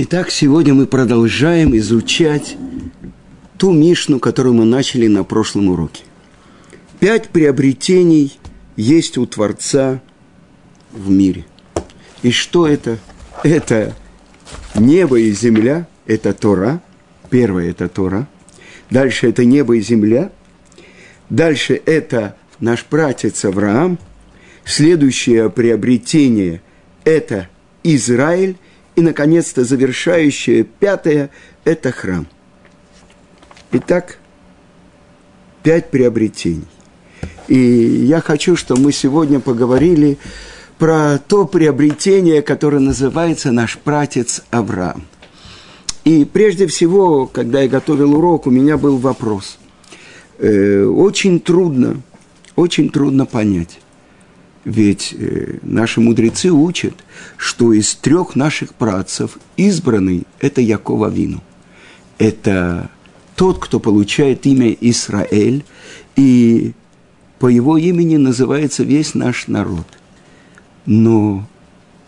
Итак, сегодня мы продолжаем изучать ту Мишну, которую мы начали на прошлом уроке. Пять приобретений есть у Творца в мире. И что это? Это небо и земля, это Тора. Первое – это Тора. Дальше это небо и земля. Дальше это наш братец Авраам. Следующее приобретение – это Израиль – и, наконец-то, завершающее пятое – это храм. Итак, пять приобретений. И я хочу, чтобы мы сегодня поговорили про то приобретение, которое называется наш пратец Авраам. И прежде всего, когда я готовил урок, у меня был вопрос. Э, очень трудно, очень трудно понять, ведь э, наши мудрецы учат, что из трех наших працев избранный – это Якова Вину. Это тот, кто получает имя Израиль, и по его имени называется весь наш народ. Но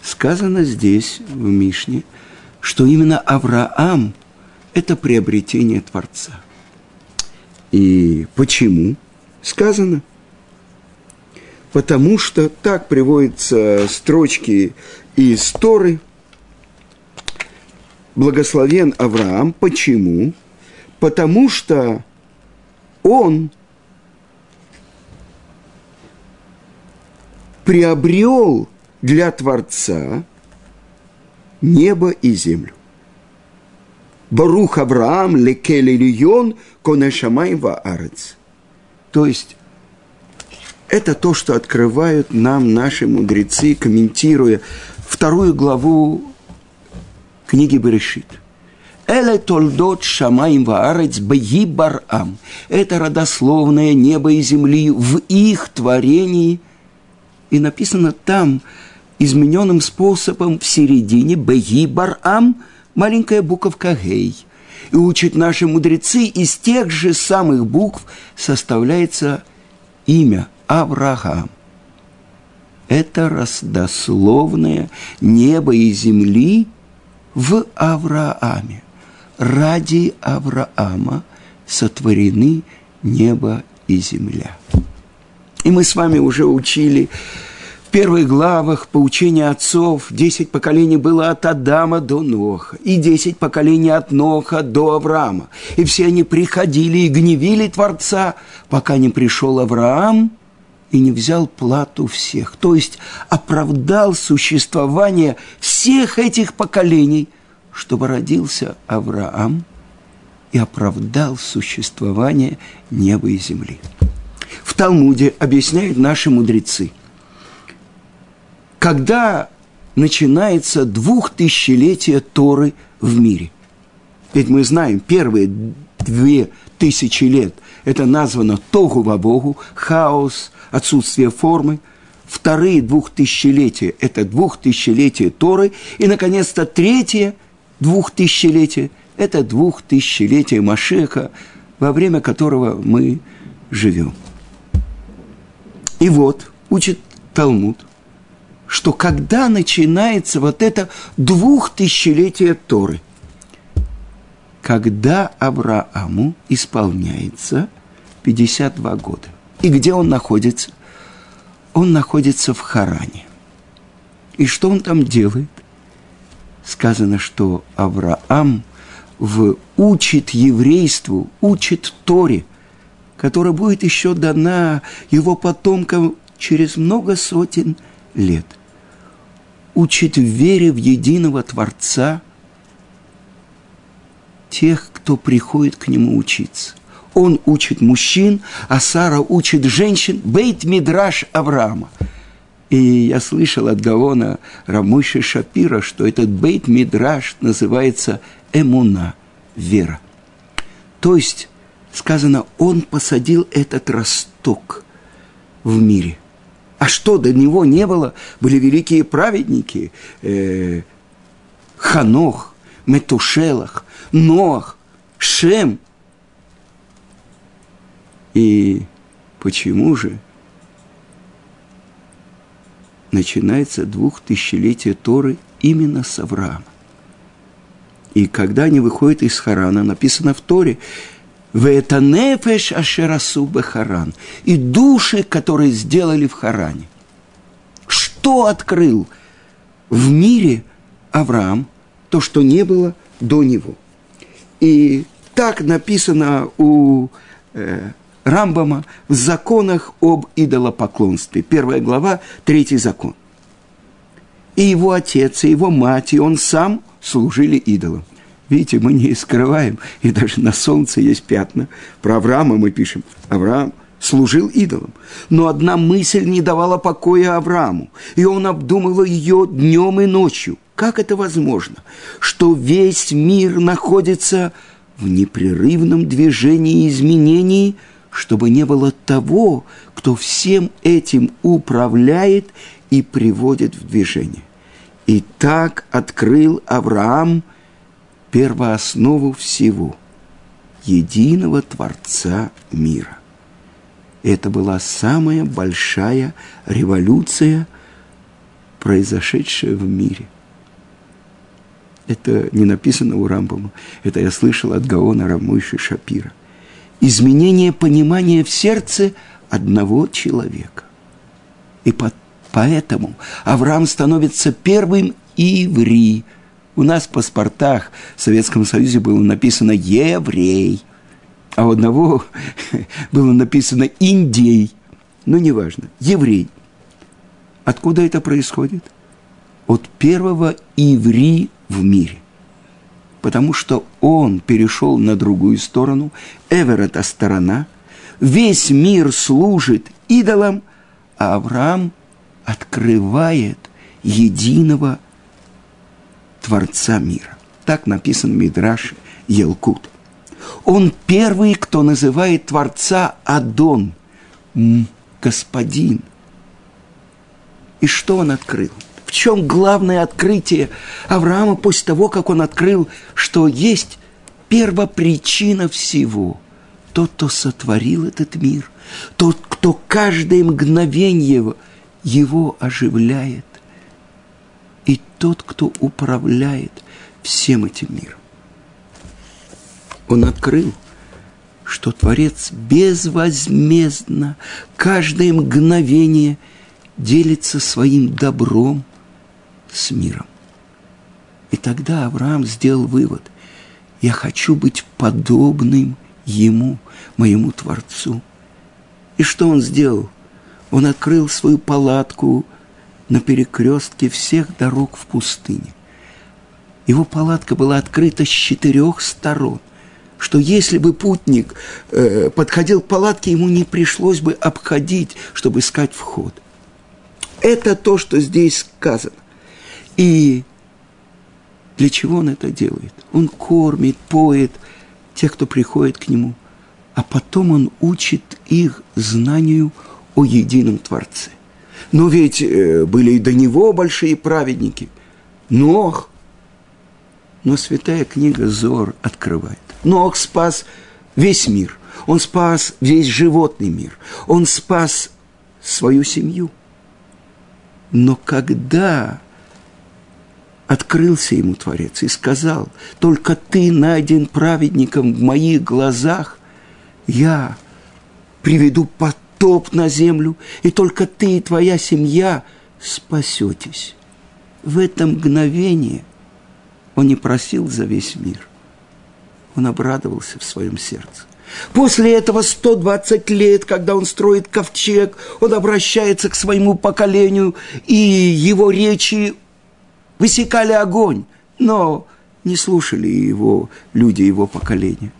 сказано здесь, в Мишне, что именно Авраам – это приобретение Творца. И почему? Сказано – потому что так приводятся строчки из Торы. Благословен Авраам. Почему? Потому что он приобрел для Творца небо и землю. Барух Авраам лекел ильон конешамай ваарец. То есть это то, что открывают нам наши мудрецы, комментируя вторую главу книги Берешит. Эле толдот шамаим ваарец баи барам. Это родословное небо и земли в их творении. И написано там, измененным способом в середине баи барам, маленькая буковка гей. И учат наши мудрецы, из тех же самых букв составляется имя – Авраам. Это раздословное небо и земли в Аврааме. Ради Авраама сотворены небо и земля. И мы с вами уже учили в первых главах поучения отцов, десять поколений было от Адама до Ноха, и десять поколений от Ноха до Авраама. И все они приходили и гневили Творца, пока не пришел Авраам – и не взял плату всех, то есть оправдал существование всех этих поколений, чтобы родился Авраам и оправдал существование неба и земли. В Талмуде объясняют наши мудрецы, когда начинается двухтысячелетие Торы в мире. Ведь мы знаем, первые две тысячи лет это названо Тогу во Богу, хаос, отсутствие формы. Вторые двухтысячелетия – это двухтысячелетие Торы. И, наконец-то, третье двухтысячелетие – это двухтысячелетие Машеха, во время которого мы живем. И вот, учит Талмуд, что когда начинается вот это двухтысячелетие Торы, когда Аврааму исполняется 52 года – и где он находится? Он находится в Харане. И что он там делает? Сказано, что Авраам в, учит еврейству, учит Торе, которая будет еще дана его потомкам через много сотен лет. Учит вере в единого Творца тех, кто приходит к нему учиться он учит мужчин, а Сара учит женщин, бейт мидраш Авраама. И я слышал от Гаона Рамыши Шапира, что этот бейт мидраш называется эмуна, вера. То есть, сказано, он посадил этот росток в мире. А что до него не было? Были великие праведники. Э, Ханох, Метушелах, Ноах, Шем – и почему же начинается двухтысячелетие Торы именно с Авраама? И когда они выходят из Харана, написано в Торе, в это нефеш ашерасу бехаран. И души, которые сделали в Харане. Что открыл в мире Авраам, то, что не было до него. И так написано у э, Рамбама в законах об идолопоклонстве. Первая глава, третий закон. И его отец, и его мать, и он сам служили идолам. Видите, мы не скрываем, и даже на солнце есть пятна. Про Авраама мы пишем. Авраам служил идолам. Но одна мысль не давала покоя Аврааму, и он обдумывал ее днем и ночью. Как это возможно, что весь мир находится в непрерывном движении и изменении, чтобы не было того, кто всем этим управляет и приводит в движение. И так открыл Авраам – первооснову всего, единого Творца мира. Это была самая большая революция, произошедшая в мире. Это не написано у Рамбама, это я слышал от Гаона Рамойши Шапира. Изменение понимания в сердце одного человека. И поэтому Авраам становится первым иври – у нас в паспортах в Советском Союзе было написано «еврей», а у одного было написано «индей». Ну, неважно, еврей. Откуда это происходит? От первого иври в мире. Потому что он перешел на другую сторону, Эвер – это сторона, весь мир служит идолам, а Авраам открывает единого Творца мира. Так написан Мидраш Елкут. Он первый, кто называет Творца Адон, Господин. И что он открыл? В чем главное открытие Авраама после того, как он открыл, что есть первопричина всего? Тот, кто сотворил этот мир, тот, кто каждое мгновение его оживляет, и тот, кто управляет всем этим миром. Он открыл, что Творец безвозмездно каждое мгновение делится своим добром с миром. И тогда Авраам сделал вывод, я хочу быть подобным ему, моему Творцу. И что он сделал? Он открыл свою палатку – на перекрестке всех дорог в пустыне. Его палатка была открыта с четырех сторон, что если бы путник э, подходил к палатке, ему не пришлось бы обходить, чтобы искать вход. Это то, что здесь сказано. И для чего он это делает? Он кормит, поет тех, кто приходит к нему, а потом он учит их знанию о едином Творце. Но ведь э, были и до него большие праведники. Нох. Но святая книга Зор открывает. Нох спас весь мир. Он спас весь животный мир. Он спас свою семью. Но когда открылся ему Творец и сказал, только ты найден праведником в моих глазах, я приведу потоп на землю, и только ты и твоя семья спасетесь. В это мгновение он не просил за весь мир. Он обрадовался в своем сердце. После этого 120 лет, когда он строит ковчег, он обращается к своему поколению, и его речи высекали огонь, но не слушали его люди его поколения.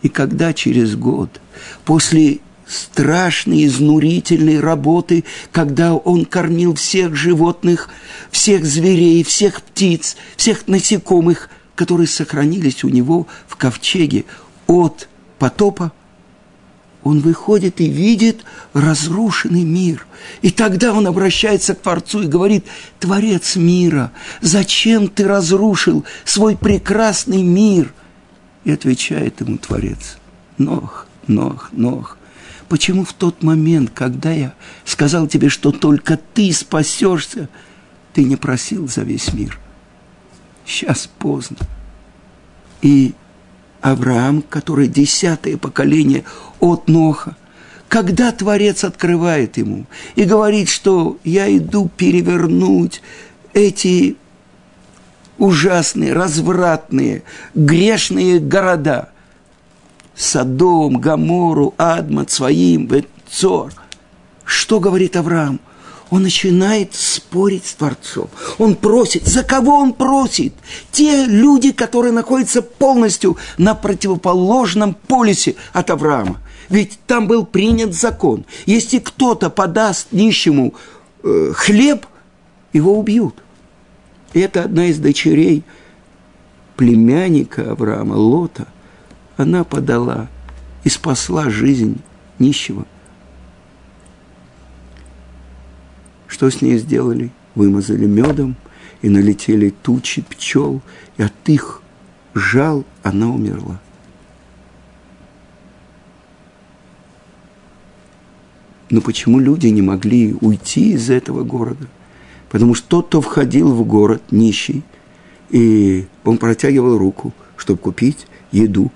И когда через год, после страшной, изнурительной работы, когда он кормил всех животных, всех зверей, всех птиц, всех насекомых, которые сохранились у него в ковчеге от потопа, он выходит и видит разрушенный мир. И тогда он обращается к Творцу и говорит, Творец мира, зачем ты разрушил свой прекрасный мир? И отвечает ему Творец, Нох, Нох, Нох, Почему в тот момент, когда я сказал тебе, что только ты спасешься, ты не просил за весь мир? Сейчас поздно. И Авраам, который десятое поколение от Ноха, когда Творец открывает ему и говорит, что я иду перевернуть эти ужасные, развратные, грешные города. Содом, Гамору, Адмат, Своим, Ветцор. Что говорит Авраам? Он начинает спорить с Творцом. Он просит. За кого он просит? Те люди, которые находятся полностью на противоположном полюсе от Авраама. Ведь там был принят закон. Если кто-то подаст нищему э, хлеб, его убьют. И это одна из дочерей племянника Авраама, Лота. Она подала и спасла жизнь нищего. Что с ней сделали? Вымазали медом, и налетели тучи пчел, и от их жал она умерла. Но почему люди не могли уйти из этого города? Потому что тот, кто входил в город нищий, и он протягивал руку, чтобы купить еду.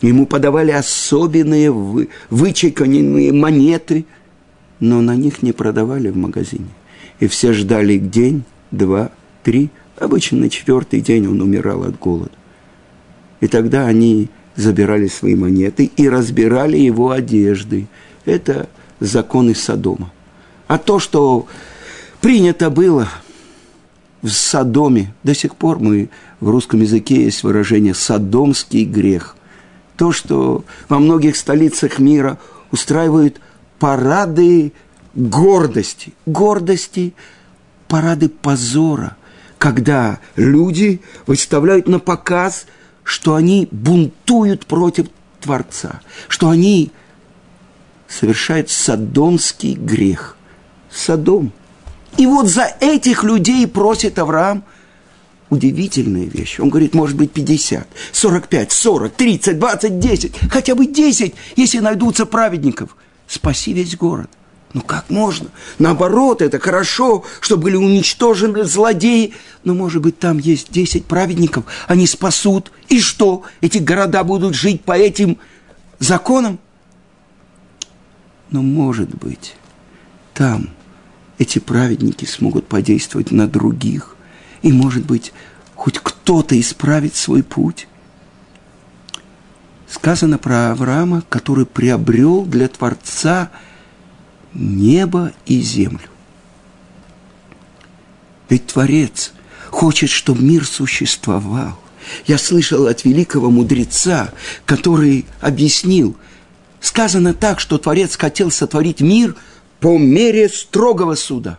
Ему подавали особенные вы, вычеканенные монеты, но на них не продавали в магазине. И все ждали день, два, три. Обычно на четвертый день он умирал от голода. И тогда они забирали свои монеты и разбирали его одежды. Это законы Содома. А то, что принято было в Содоме, до сих пор мы в русском языке есть выражение «содомский грех». То, что во многих столицах мира устраивают парады гордости, гордости, парады позора, когда люди выставляют на показ, что они бунтуют против Творца, что они совершает садомский грех. Садом. И вот за этих людей просит Авраам удивительная вещь. Он говорит, может быть, 50, 45, 40, 30, 20, 10, хотя бы 10, если найдутся праведников. Спаси весь город. Ну как можно? Наоборот, это хорошо, что были уничтожены злодеи. Но, может быть, там есть 10 праведников, они спасут. И что? Эти города будут жить по этим законам? Но, может быть, там эти праведники смогут подействовать на других, и, может быть, хоть кто-то исправит свой путь. Сказано про Авраама, который приобрел для Творца небо и землю. Ведь Творец хочет, чтобы мир существовал. Я слышал от великого мудреца, который объяснил – Сказано так, что Творец хотел сотворить мир по мере строгого суда.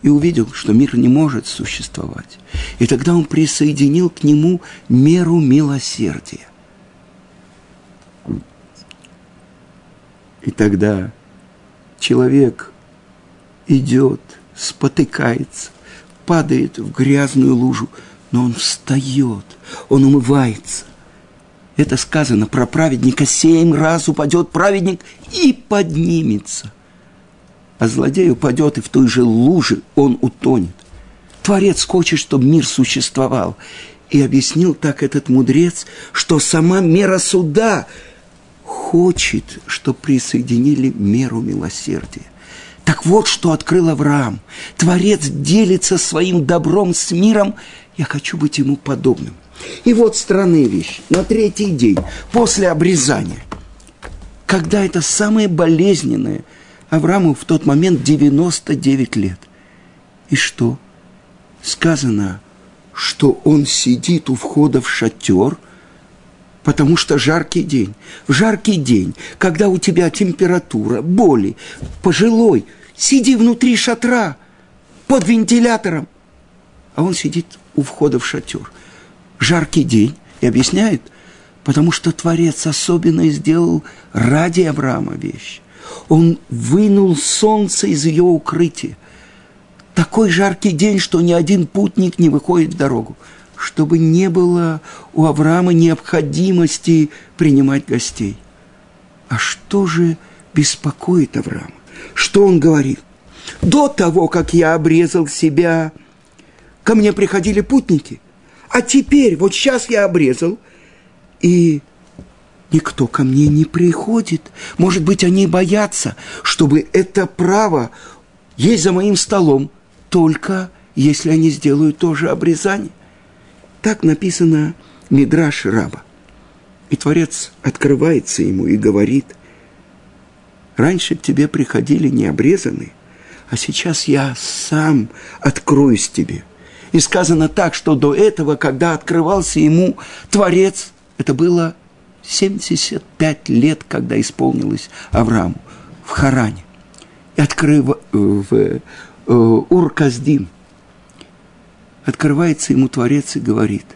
И увидел, что мир не может существовать. И тогда он присоединил к нему меру милосердия. И тогда человек идет, спотыкается, падает в грязную лужу, но он встает, он умывается, это сказано про праведника. Семь раз упадет праведник и поднимется. А злодей упадет, и в той же луже он утонет. Творец хочет, чтобы мир существовал. И объяснил так этот мудрец, что сама мера суда хочет, чтобы присоединили меру милосердия. Так вот, что открыл Авраам. Творец делится своим добром с миром. Я хочу быть ему подобным – и вот странная вещь. На третий день после обрезания, когда это самое болезненное, Аврааму в тот момент 99 лет. И что? Сказано, что он сидит у входа в шатер, потому что жаркий день. В жаркий день, когда у тебя температура, боли, пожилой, сиди внутри шатра, под вентилятором. А он сидит у входа в шатер жаркий день и объясняет, потому что Творец особенно сделал ради Авраама вещь. Он вынул солнце из ее укрытия. Такой жаркий день, что ни один путник не выходит в дорогу, чтобы не было у Авраама необходимости принимать гостей. А что же беспокоит Авраама? Что он говорит? До того, как я обрезал себя, ко мне приходили путники – А теперь, вот сейчас я обрезал, и никто ко мне не приходит. Может быть, они боятся, чтобы это право есть за моим столом, только если они сделают тоже обрезание. Так написано Мидраш Раба. И Творец открывается ему и говорит, раньше к тебе приходили необрезанные, а сейчас я сам откроюсь тебе. И сказано так, что до этого, когда открывался ему Творец, это было 75 лет, когда исполнилось Аврааму в Харане. И открыв э, в э, Ур-Каздим, открывается ему Творец и говорит,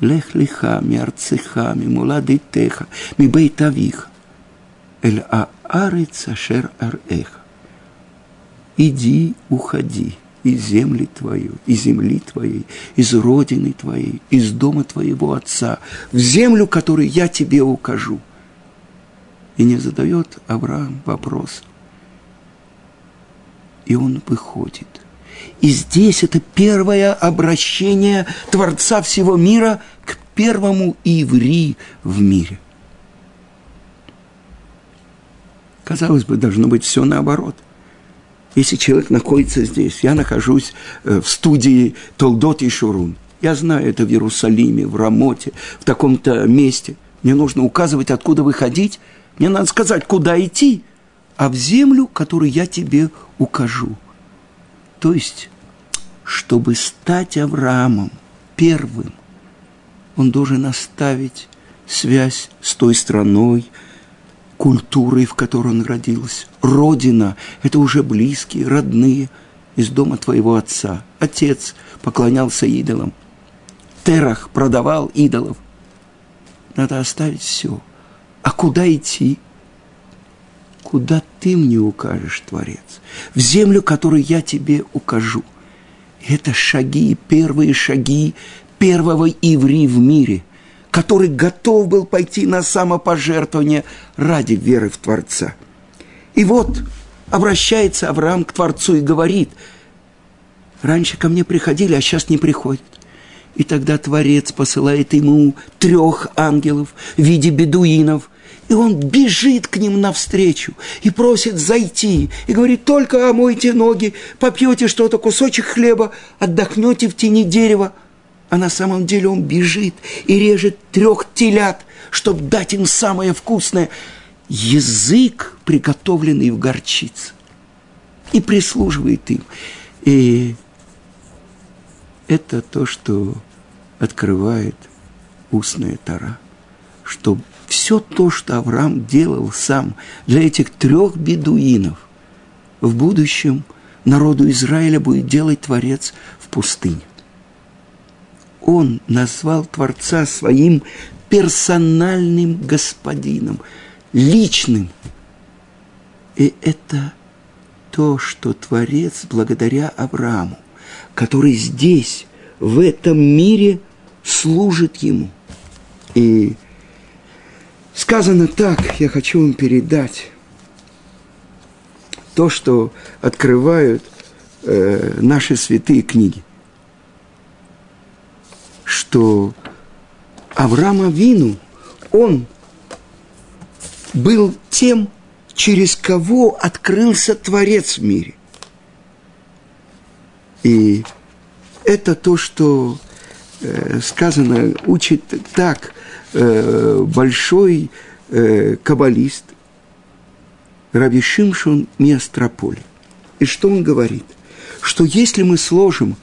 «Лех лиха ми арцеха, ми муладитеха, ми бейтавиха, эль аарец ашер ареха». Иди, уходи из земли твою, из земли твоей, из родины твоей, из дома твоего отца, в землю, которую я тебе укажу. И не задает Авраам вопрос. И он выходит. И здесь это первое обращение Творца всего мира к первому иври в мире. Казалось бы, должно быть все наоборот. Если человек находится здесь, я нахожусь э, в студии Толдот и Шурун, я знаю это в Иерусалиме, в Рамоте, в таком-то месте. Мне нужно указывать, откуда выходить. Мне надо сказать, куда идти, а в землю, которую я тебе укажу. То есть, чтобы стать Авраамом первым, он должен оставить связь с той страной, культурой, в которой он родился. Родина – это уже близкие, родные из дома твоего отца. Отец поклонялся идолам. Терах продавал идолов. Надо оставить все. А куда идти? Куда ты мне укажешь, Творец? В землю, которую я тебе укажу. Это шаги, первые шаги первого иври в мире – который готов был пойти на самопожертвование ради веры в Творца. И вот обращается Авраам к Творцу и говорит, раньше ко мне приходили, а сейчас не приходят. И тогда Творец посылает ему трех ангелов в виде бедуинов, и он бежит к ним навстречу и просит зайти. И говорит, только омойте ноги, попьете что-то, кусочек хлеба, отдохнете в тени дерева – а на самом деле он бежит и режет трех телят, чтобы дать им самое вкусное – язык, приготовленный в горчице, и прислуживает им. И это то, что открывает устная тара, что все то, что Авраам делал сам для этих трех бедуинов, в будущем народу Израиля будет делать Творец в пустыне он назвал Творца своим персональным господином, личным. И это то, что Творец благодаря Аврааму, который здесь, в этом мире, служит ему. И сказано так, я хочу вам передать то, что открывают э, наши святые книги – что Авраам Авину, он был тем, через кого открылся Творец в мире. И это то, что э, сказано, учит так э, большой э, каббалист Раби Шимшон Миастрополь. И что он говорит? Что если мы сложим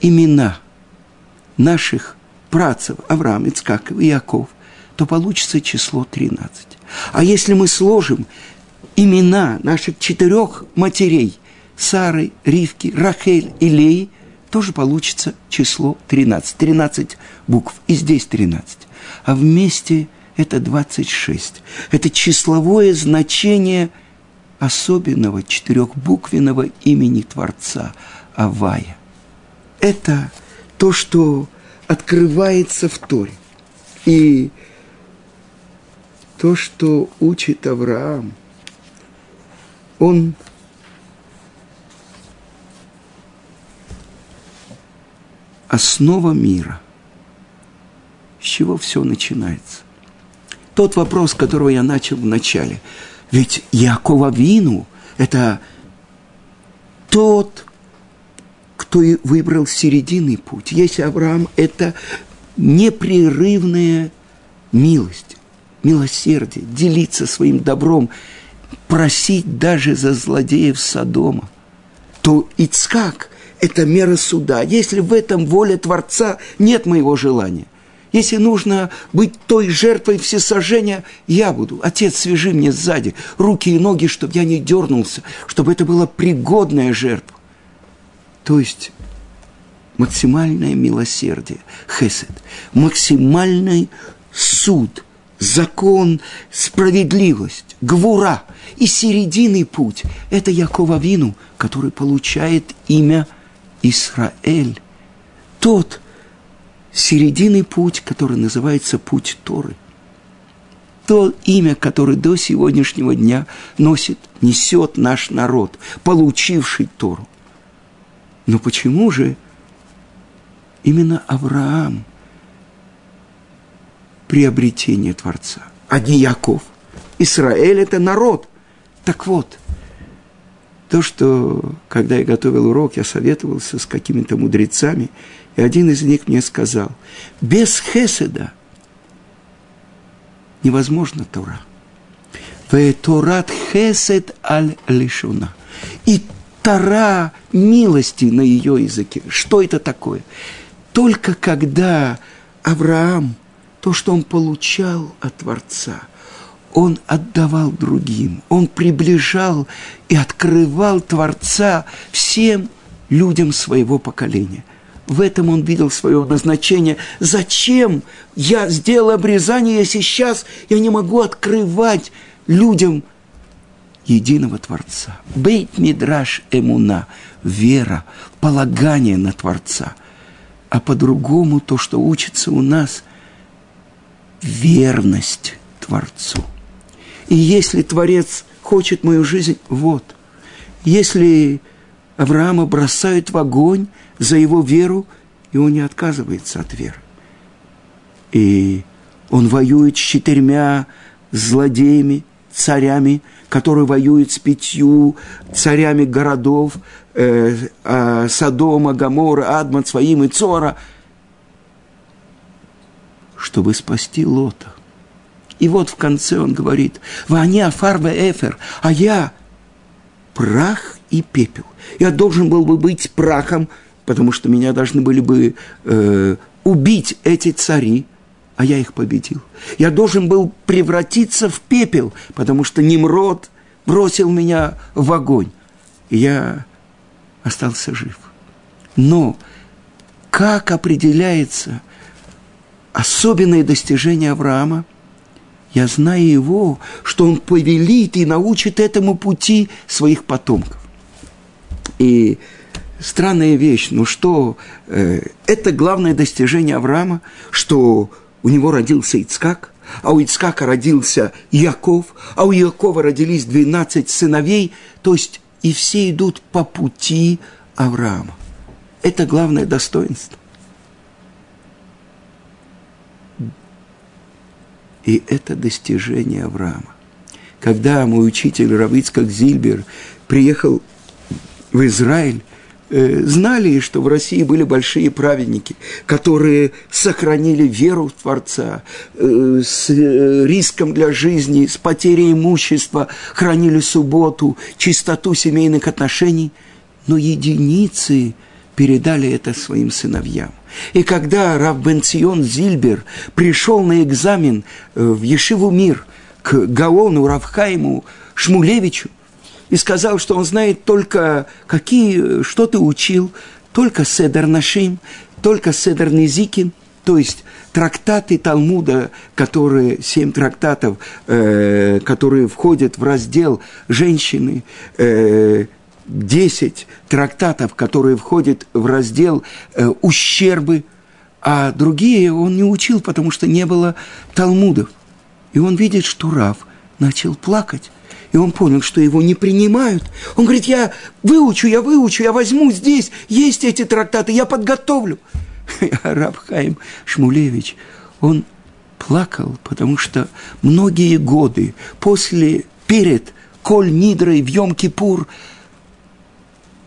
имена – наших працев Авраам, Ицкак и Яков, то получится число 13. А если мы сложим имена наших четырех матерей Сары, Ривки, Рахель и Леи, тоже получится число 13. 13 букв, и здесь 13. А вместе это 26. Это числовое значение особенного четырехбуквенного имени Творца Авая. Это то, что открывается в Торе. И то, что учит Авраам, он основа мира. С чего все начинается? Тот вопрос, которого я начал в начале. Ведь Якова Вину – это тот, кто выбрал серединный путь. Если Авраам – это непрерывная милость, милосердие, делиться своим добром, просить даже за злодеев Содома, то Ицкак – это мера суда. Если в этом воля Творца, нет моего желания. Если нужно быть той жертвой всесожжения, я буду. Отец, свяжи мне сзади руки и ноги, чтобы я не дернулся, чтобы это была пригодная жертва. То есть максимальное милосердие, хесед, максимальный суд, закон, справедливость, гвура и серединный путь – это Якова Вину, который получает имя Израиль. Тот серединный путь, который называется путь Торы. То имя, которое до сегодняшнего дня носит, несет наш народ, получивший Тору. Но почему же именно Авраам приобретение Творца, а не Яков? Израиль – это народ. Так вот, то, что, когда я готовил урок, я советовался с какими-то мудрецами, и один из них мне сказал, без хеседа невозможно Тора. Торат хесед аль лишуна. И Тора милости на ее языке. Что это такое? Только когда Авраам, то, что он получал от Творца, он отдавал другим, он приближал и открывал Творца всем людям своего поколения. В этом он видел свое назначение. Зачем я сделал обрезание, если сейчас я не могу открывать людям единого Творца. Бейт Мидраш Эмуна, вера, полагание на Творца. А по-другому то, что учится у нас, верность Творцу. И если Творец хочет мою жизнь, вот. Если Авраама бросают в огонь за его веру, и он не отказывается от веры. И он воюет с четырьмя злодеями, царями, которые воюют с пятью царями городов, э, э, Содома, Гамора, Адман, Своим и Цора, чтобы спасти Лота. И вот в конце он говорит, «Ваня фарве эфер, а я прах и пепел. Я должен был бы быть прахом, потому что меня должны были бы э, убить эти цари, а я их победил. Я должен был превратиться в пепел, потому что Немрод бросил меня в огонь, я остался жив. Но как определяется особенное достижение Авраама? Я знаю его, что он повелит и научит этому пути своих потомков. И странная вещь, ну что, э, это главное достижение Авраама, что у него родился Ицкак, а у Ицкака родился Яков, а у Якова родились 12 сыновей, то есть и все идут по пути Авраама. Это главное достоинство. И это достижение Авраама. Когда мой учитель Равицкак Зильбер приехал в Израиль, знали, что в России были большие праведники, которые сохранили веру в Творца, э, с э, риском для жизни, с потерей имущества, хранили субботу, чистоту семейных отношений, но единицы передали это своим сыновьям. И когда Рав Бенцион Зильбер пришел на экзамен в Ешиву Мир к Гаону Равхайму Шмулевичу, и сказал, что он знает только, какие, что ты учил, только Седер Нашим, только Седер Низикин, то есть трактаты Талмуда, которые, семь трактатов, э, которые входят в раздел «Женщины», э, 10 трактатов, которые входят в раздел э, «Ущербы», а другие он не учил, потому что не было Талмудов. И он видит, что Рав начал плакать и он понял, что его не принимают. Он говорит, я выучу, я выучу, я возьму здесь, есть эти трактаты, я подготовлю. Раб Хаим Шмулевич, он плакал, потому что многие годы после, перед Коль Нидрой в Йом-Кипур,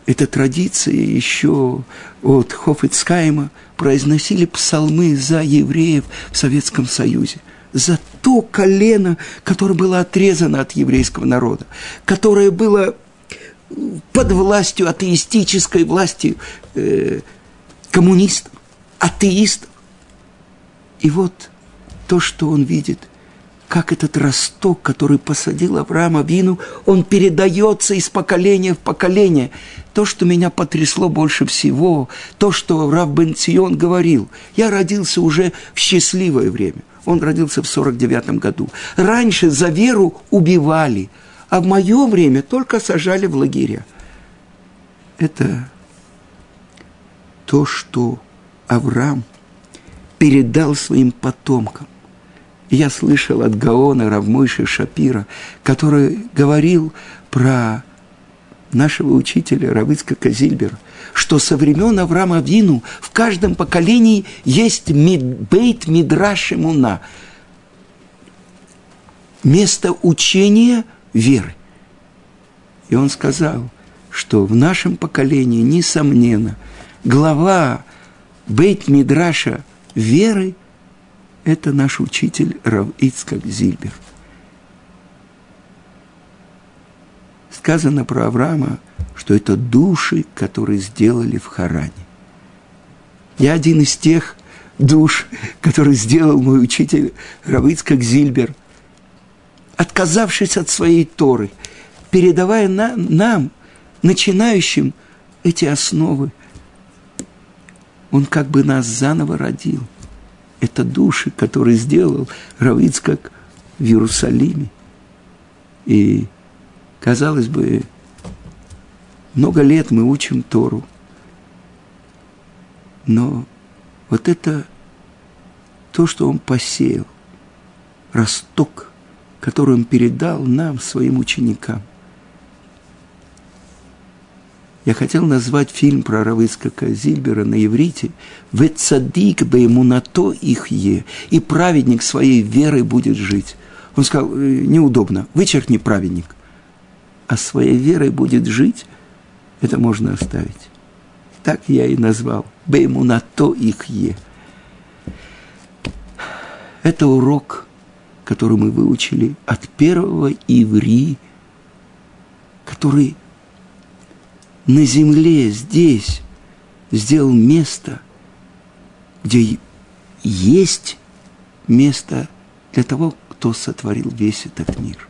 эта традиция еще от Хофицкайма произносили псалмы за евреев в Советском Союзе, за то колено, которое было отрезано от еврейского народа, которое было под властью атеистической власти э, коммунистов, атеистов. И вот то, что он видит, как этот росток, который посадил Авраам Авину, он передается из поколения в поколение. То, что меня потрясло больше всего, то, что Рав Бенцион говорил, я родился уже в счастливое время. Он родился в 49 году. Раньше за веру убивали, а в мое время только сажали в лагеря. Это то, что Авраам передал своим потомкам. Я слышал от Гаона Равмойши Шапира, который говорил про нашего учителя Равыцка Казильбера, что со времен Авраама Вину в каждом поколении есть бейт Мидраш Муна, место учения веры. И он сказал, что в нашем поколении, несомненно, глава Бейт Мидраша веры – это наш учитель Рав Ицкак Зильбер. Сказано про Авраама, что это души, которые сделали в Харане. Я один из тех душ, который сделал мой учитель Равицкак Зильбер, отказавшись от своей Торы, передавая на, нам, начинающим, эти основы – он как бы нас заново родил. Это души, которые сделал Равицкак в Иерусалиме. И, казалось бы, много лет мы учим Тору. Но вот это то, что он посеял, росток, который он передал нам, своим ученикам – я хотел назвать фильм про Равыцкака Зильбера на иврите «Вецадик то их е, и праведник своей верой будет жить». Он сказал, «Э, неудобно, вычеркни праведник. А своей верой будет жить, это можно оставить. Так я и назвал. Бы ему на то их е. Это урок, который мы выучили от первого иври, который на земле, здесь, сделал место, где есть место для того, кто сотворил весь этот мир.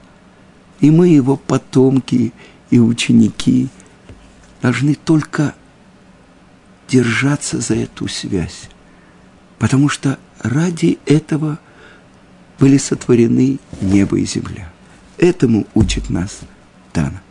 И мы, его потомки и ученики, должны только держаться за эту связь. Потому что ради этого были сотворены небо и земля. Этому учит нас Тана.